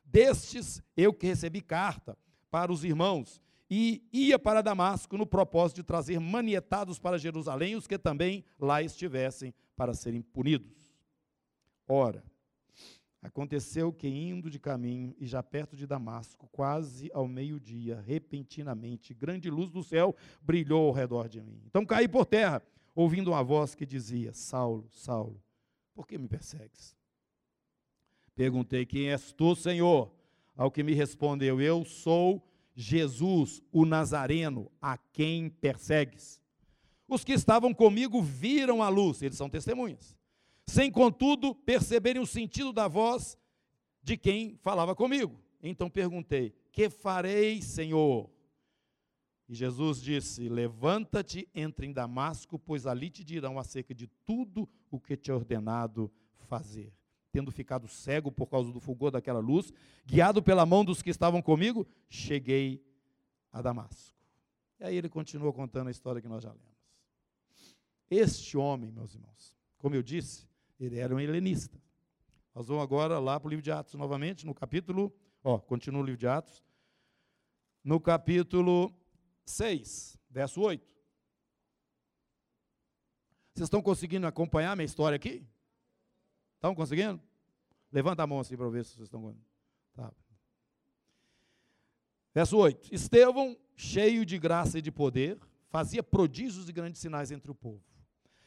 Destes, eu que recebi carta para os irmãos, e ia para Damasco no propósito de trazer manietados para Jerusalém os que também lá estivessem para serem punidos. Ora, Aconteceu que, indo de caminho e já perto de Damasco, quase ao meio-dia, repentinamente, grande luz do céu brilhou ao redor de mim. Então caí por terra, ouvindo uma voz que dizia: Saulo, Saulo, por que me persegues? Perguntei: Quem és tu, Senhor? Ao que me respondeu: Eu sou Jesus, o Nazareno, a quem persegues. Os que estavam comigo viram a luz, eles são testemunhas sem contudo perceberem o sentido da voz de quem falava comigo. Então perguntei: Que farei, Senhor? E Jesus disse: Levanta-te, entre em Damasco, pois ali te dirão acerca de tudo o que te é ordenado fazer. Tendo ficado cego por causa do fulgor daquela luz, guiado pela mão dos que estavam comigo, cheguei a Damasco. E aí ele continua contando a história que nós já lemos. Este homem, meus irmãos, como eu disse, ele era um helenista. Nós vamos agora lá para o livro de Atos novamente, no capítulo, ó, continua o livro de Atos, no capítulo 6, verso 8. Vocês estão conseguindo acompanhar minha história aqui? Estão conseguindo? Levanta a mão assim para ver se vocês estão. Tá. Verso 8: Estevão, cheio de graça e de poder, fazia prodígios e grandes sinais entre o povo.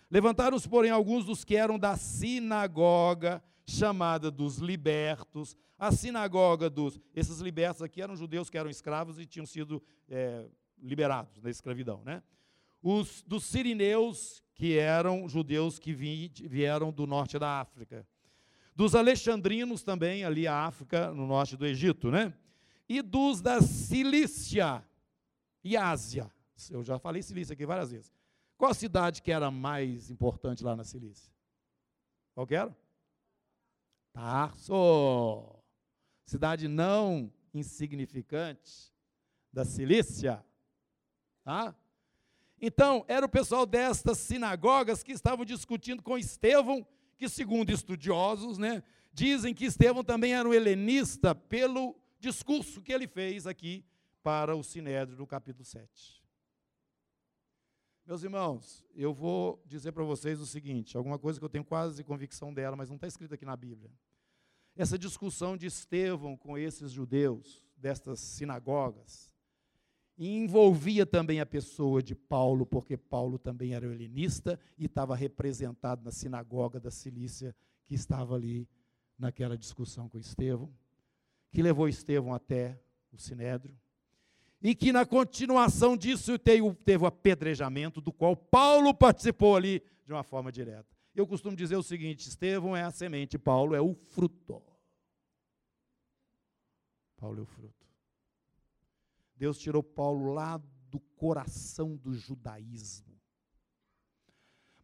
Levantaram-se, porém, alguns dos que eram da sinagoga, chamada dos libertos. A sinagoga dos. Esses libertos aqui eram judeus que eram escravos e tinham sido é, liberados da escravidão. Né? Os dos sirineus, que eram judeus que vieram do norte da África. Dos alexandrinos também, ali a África, no norte do Egito, né? E dos da Cilícia e Ásia. Eu já falei Cilícia aqui várias vezes. Qual a cidade que era mais importante lá na Cilícia? Qual que era? Tarso. Cidade não insignificante da Cilícia. Tá? Então, era o pessoal destas sinagogas que estavam discutindo com Estevão, que, segundo estudiosos, né, dizem que Estevão também era um helenista pelo discurso que ele fez aqui para o Sinédrio no capítulo 7. Meus irmãos, eu vou dizer para vocês o seguinte: alguma coisa que eu tenho quase convicção dela, mas não está escrito aqui na Bíblia. Essa discussão de Estevão com esses judeus, destas sinagogas, envolvia também a pessoa de Paulo, porque Paulo também era helenista e estava representado na sinagoga da Cilícia, que estava ali naquela discussão com Estevão, que levou Estevão até o Sinédrio, e que na continuação disso teve, o apedrejamento, do qual Paulo participou ali de uma forma direta. Eu costumo dizer o seguinte: Estevão é a semente, Paulo é o fruto. Paulo é o fruto. Deus tirou Paulo lá do coração do judaísmo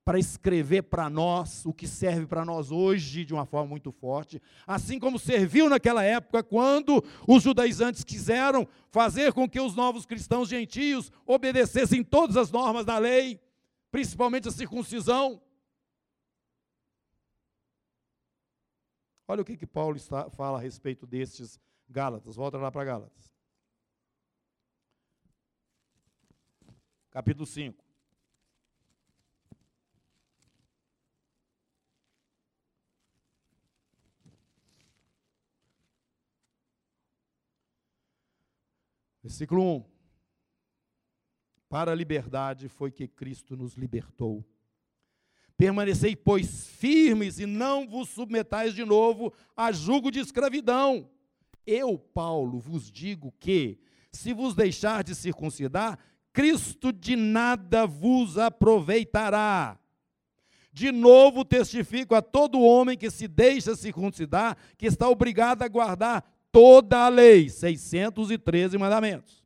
para escrever para nós o que serve para nós hoje de uma forma muito forte, assim como serviu naquela época quando os judaizantes quiseram fazer com que os novos cristãos gentios obedecessem todas as normas da lei, principalmente a circuncisão. Olha o que, que Paulo está, fala a respeito destes Gálatas. Volta lá para Gálatas. Capítulo 5. Versículo 1. Para a liberdade foi que Cristo nos libertou. Permanecei, pois, firmes e não vos submetais de novo a jugo de escravidão. Eu, Paulo, vos digo que, se vos deixar de circuncidar, Cristo de nada vos aproveitará. De novo testifico a todo homem que se deixa circuncidar, que está obrigado a guardar toda a lei, 613 mandamentos.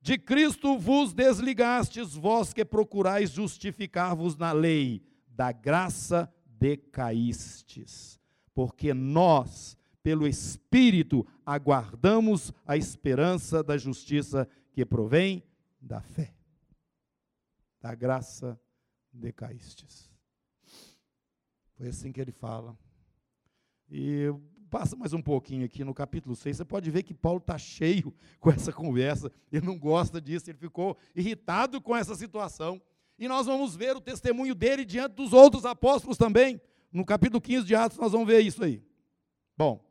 De Cristo vos desligastes, vós que procurais justificar-vos na lei, da graça decaístes, porque nós, pelo Espírito, aguardamos a esperança da justiça que provém da fé. Da graça decaístes. Foi assim que ele fala. E passa mais um pouquinho aqui no capítulo 6, você pode ver que Paulo está cheio com essa conversa, ele não gosta disso, ele ficou irritado com essa situação. E nós vamos ver o testemunho dele diante dos outros apóstolos também. No capítulo 15 de Atos, nós vamos ver isso aí. Bom,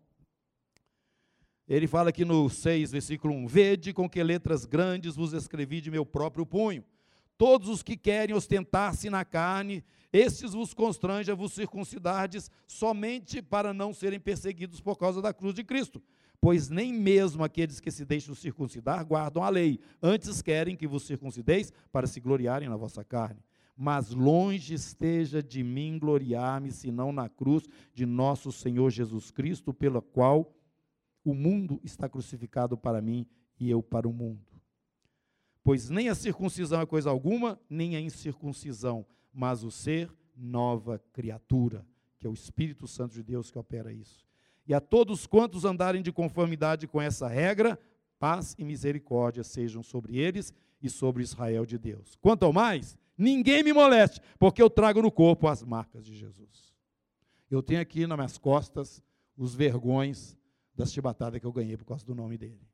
ele fala aqui no 6, versículo 1: Vede com que letras grandes vos escrevi de meu próprio punho. Todos os que querem ostentar-se na carne, estes vos constrange a vos circuncidardes somente para não serem perseguidos por causa da cruz de Cristo. Pois nem mesmo aqueles que se deixam circuncidar guardam a lei, antes querem que vos circuncideis para se gloriarem na vossa carne. Mas longe esteja de mim gloriar-me, senão na cruz de nosso Senhor Jesus Cristo, pela qual o mundo está crucificado para mim e eu para o mundo. Pois nem a circuncisão é coisa alguma, nem a incircuncisão, mas o ser nova criatura, que é o Espírito Santo de Deus que opera isso. E a todos quantos andarem de conformidade com essa regra, paz e misericórdia sejam sobre eles e sobre Israel de Deus. Quanto ao mais, ninguém me moleste, porque eu trago no corpo as marcas de Jesus. Eu tenho aqui nas minhas costas os vergões das chibatadas que eu ganhei por causa do nome dele.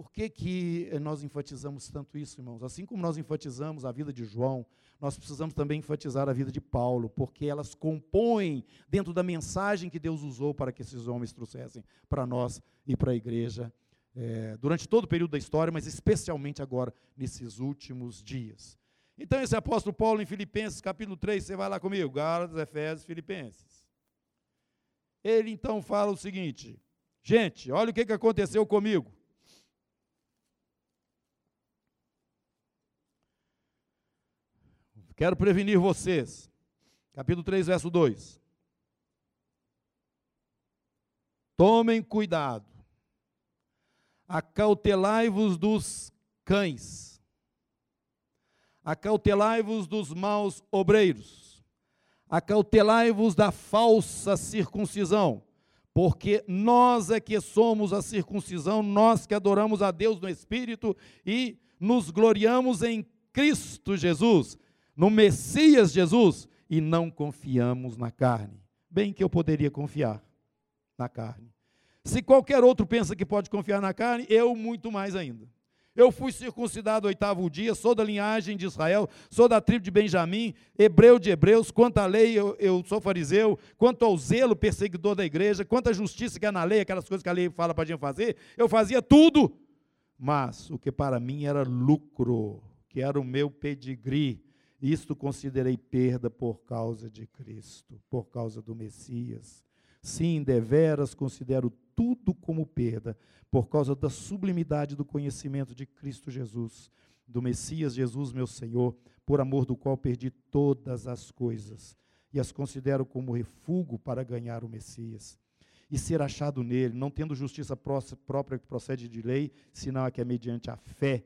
Por que, que nós enfatizamos tanto isso, irmãos? Assim como nós enfatizamos a vida de João, nós precisamos também enfatizar a vida de Paulo, porque elas compõem dentro da mensagem que Deus usou para que esses homens trouxessem para nós e para a igreja é, durante todo o período da história, mas especialmente agora, nesses últimos dias. Então, esse apóstolo Paulo em Filipenses, capítulo 3, você vai lá comigo, Gálatas, Efésios, Filipenses. Ele então fala o seguinte: gente, olha o que aconteceu comigo. Quero prevenir vocês. Capítulo 3, verso 2. Tomem cuidado. Acautelai-vos dos cães. Acautelai-vos dos maus obreiros. Acautelai-vos da falsa circuncisão. Porque nós é que somos a circuncisão, nós que adoramos a Deus no Espírito e nos gloriamos em Cristo Jesus no Messias Jesus e não confiamos na carne. Bem que eu poderia confiar na carne. Se qualquer outro pensa que pode confiar na carne, eu muito mais ainda. Eu fui circuncidado oitavo dia, sou da linhagem de Israel, sou da tribo de Benjamim, hebreu de hebreus, quanto à lei eu, eu sou fariseu, quanto ao zelo perseguidor da igreja, quanto à justiça que é na lei, aquelas coisas que a lei fala para a gente fazer, eu fazia tudo. Mas o que para mim era lucro, que era o meu pedigree, isto considerei perda por causa de Cristo, por causa do Messias. Sim, deveras considero tudo como perda, por causa da sublimidade do conhecimento de Cristo Jesus, do Messias Jesus, meu Senhor, por amor do qual perdi todas as coisas, e as considero como refúgio para ganhar o Messias. E ser achado nele, não tendo justiça própria que procede de lei, senão a que é mediante a fé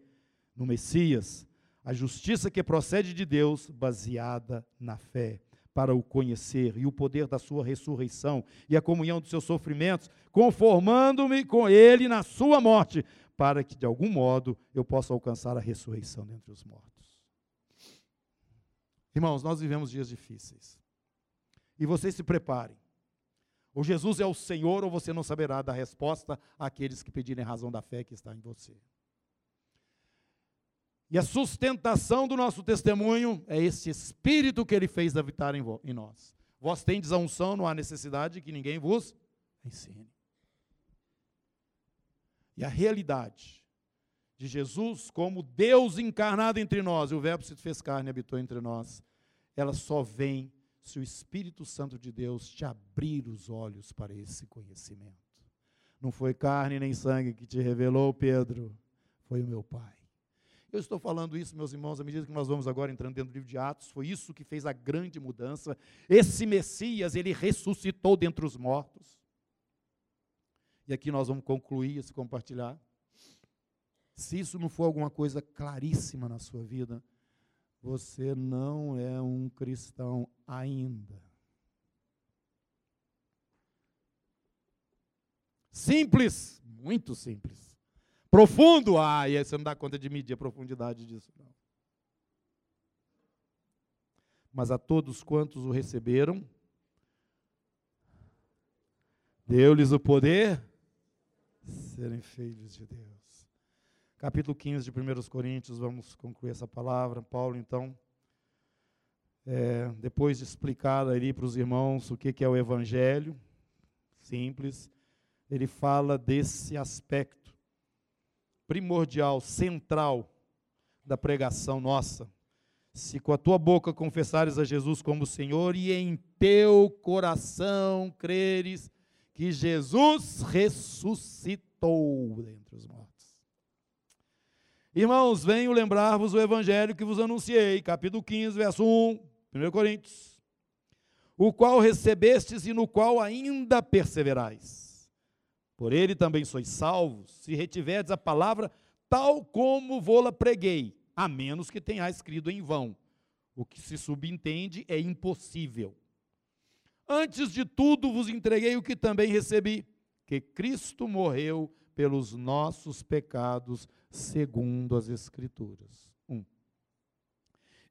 no Messias, a justiça que procede de Deus, baseada na fé, para o conhecer e o poder da sua ressurreição e a comunhão dos seus sofrimentos, conformando-me com ele na sua morte, para que de algum modo eu possa alcançar a ressurreição dentre os mortos. Irmãos, nós vivemos dias difíceis. E vocês se preparem. Ou Jesus é o Senhor, ou você não saberá da resposta àqueles que pedirem razão da fé que está em você. E a sustentação do nosso testemunho é esse espírito que ele fez habitar em, em nós. Vós tendes a unção, não há necessidade que ninguém vos ensine. E a realidade de Jesus como Deus encarnado entre nós, e o Verbo se fez carne e habitou entre nós, ela só vem se o Espírito Santo de Deus te abrir os olhos para esse conhecimento. Não foi carne nem sangue que te revelou, Pedro, foi o meu Pai. Eu estou falando isso, meus irmãos, à medida que nós vamos agora entrando dentro do livro de Atos, foi isso que fez a grande mudança. Esse Messias, ele ressuscitou dentre os mortos. E aqui nós vamos concluir esse compartilhar. Se isso não for alguma coisa claríssima na sua vida, você não é um cristão ainda. Simples, muito simples. Profundo, ah, e você não dá conta de medir a profundidade disso. Não. Mas a todos quantos o receberam, deu-lhes o poder serem filhos de Deus. Capítulo 15 de 1 Coríntios, vamos concluir essa palavra. Paulo, então, é, depois de explicar ali para os irmãos o que, que é o Evangelho, simples, ele fala desse aspecto primordial, central da pregação nossa. Se com a tua boca confessares a Jesus como Senhor e em teu coração creres que Jesus ressuscitou dentre os mortos. Irmãos, venho lembrar-vos o evangelho que vos anunciei, capítulo 15, verso 1, 1 Coríntios. O qual recebestes e no qual ainda perseverais por ele também sois salvos, se retiverdes a palavra tal como vou-la preguei, a menos que tenha escrito em vão. O que se subentende é impossível. Antes de tudo vos entreguei o que também recebi, que Cristo morreu pelos nossos pecados, segundo as Escrituras. Um.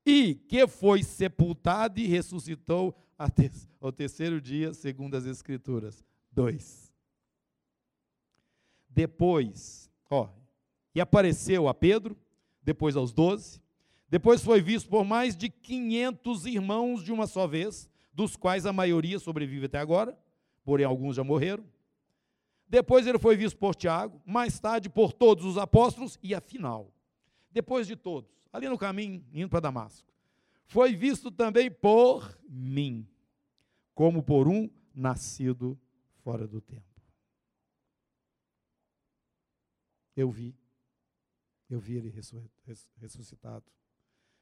E que foi sepultado e ressuscitou ao terceiro dia, segundo as Escrituras. Dois. Depois, ó, e apareceu a Pedro, depois aos doze, depois foi visto por mais de 500 irmãos de uma só vez, dos quais a maioria sobrevive até agora, porém alguns já morreram. Depois ele foi visto por Tiago, mais tarde por todos os apóstolos, e afinal, depois de todos, ali no caminho indo para Damasco, foi visto também por mim, como por um nascido fora do tempo. Eu vi, eu vi ele ressuscitado,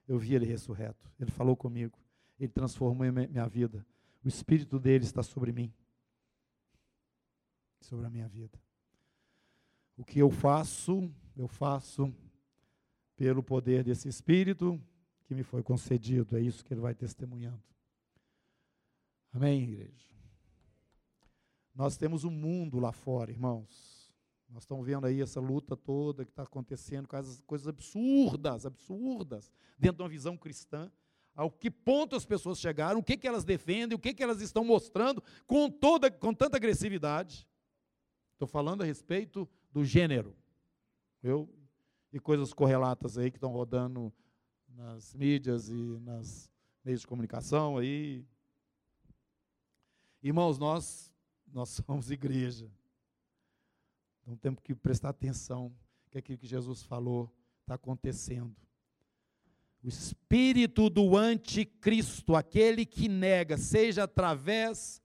eu vi ele ressurreto, ele falou comigo, ele transformou minha vida. O Espírito dele está sobre mim, sobre a minha vida. O que eu faço, eu faço pelo poder desse Espírito que me foi concedido. É isso que ele vai testemunhando. Amém, igreja? Nós temos um mundo lá fora, irmãos. Nós estamos vendo aí essa luta toda que está acontecendo, coisas, coisas absurdas, absurdas, dentro de uma visão cristã ao que ponto as pessoas chegaram, o que, que elas defendem, o que, que elas estão mostrando com, toda, com tanta agressividade. Estou falando a respeito do gênero. Eu, e coisas correlatas aí que estão rodando nas mídias e nas meios de comunicação aí. Irmãos, nós, nós somos igreja. Então temos que prestar atenção que aquilo que Jesus falou está acontecendo. O espírito do anticristo, aquele que nega, seja através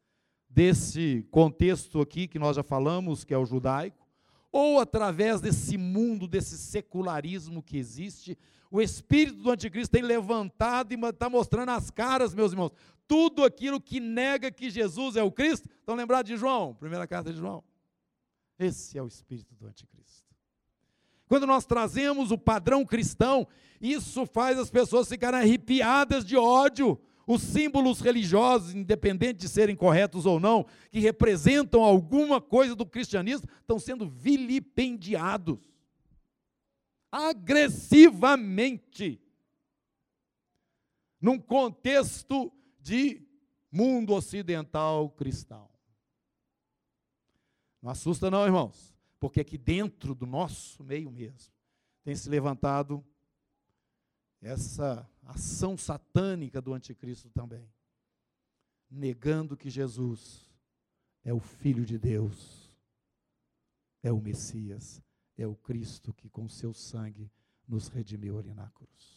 desse contexto aqui que nós já falamos, que é o judaico, ou através desse mundo, desse secularismo que existe, o espírito do anticristo tem levantado e está mostrando as caras, meus irmãos, tudo aquilo que nega que Jesus é o Cristo. Estão lembrados de João? Primeira carta de João. Esse é o espírito do anticristo. Quando nós trazemos o padrão cristão, isso faz as pessoas ficarem arrepiadas de ódio. Os símbolos religiosos, independente de serem corretos ou não, que representam alguma coisa do cristianismo, estão sendo vilipendiados agressivamente num contexto de mundo ocidental cristão. Não assusta não, irmãos porque aqui dentro do nosso meio mesmo tem se levantado essa ação satânica do anticristo também, negando que Jesus é o Filho de Deus, é o Messias, é o Cristo que com seu sangue nos redimiu ali na cruz.